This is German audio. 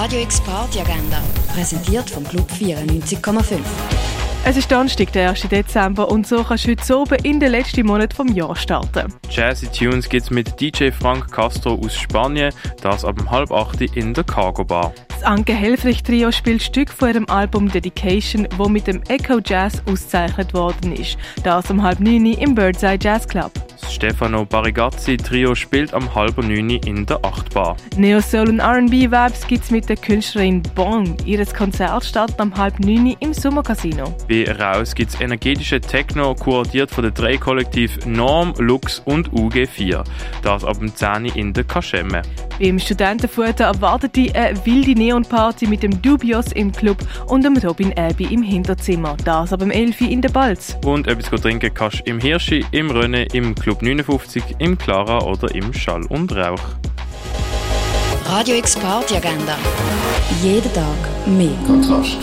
Radio X Party Agenda, präsentiert vom Club 94,5. Es ist Donnerstag, der 1. Dezember und so kannst du heute oben in den letzten Monat vom Jahr starten. Jazzy Tunes gibt's mit DJ Frank Castro aus Spanien, das ab um halb acht in der Cargo Bar. Das Anke Helfrich Trio spielt Stück von ihrem Album Dedication, wo mit dem Echo Jazz ausgezeichnet worden ist. Das um halb neun im Birdseye Jazz Club. Stefano Barigazzi Trio spielt am halb neun in der Achtbar. Neo Soul und R&B Vibes gibt's mit der Künstlerin Bong. Ihres Konzert startet am halb neun im Sommercasino. Wie raus gibt's energetische Techno, kuratiert von den drei Kollektiv Norm, Lux und UG4. Das ab dem 10 in der Kaschemme. Beim Studentenfutter erwartet die eine wilde Neonparty mit dem Dubios im Club und dem Robin Abbey im Hinterzimmer. Das ab dem 11 in der Balz. Und etwas trinken kannst du im Hirschi, im Rönne, im Club 59, im Clara oder im Schall und Rauch. Radio X Party Agenda. Jeden Tag mehr. Kontrast.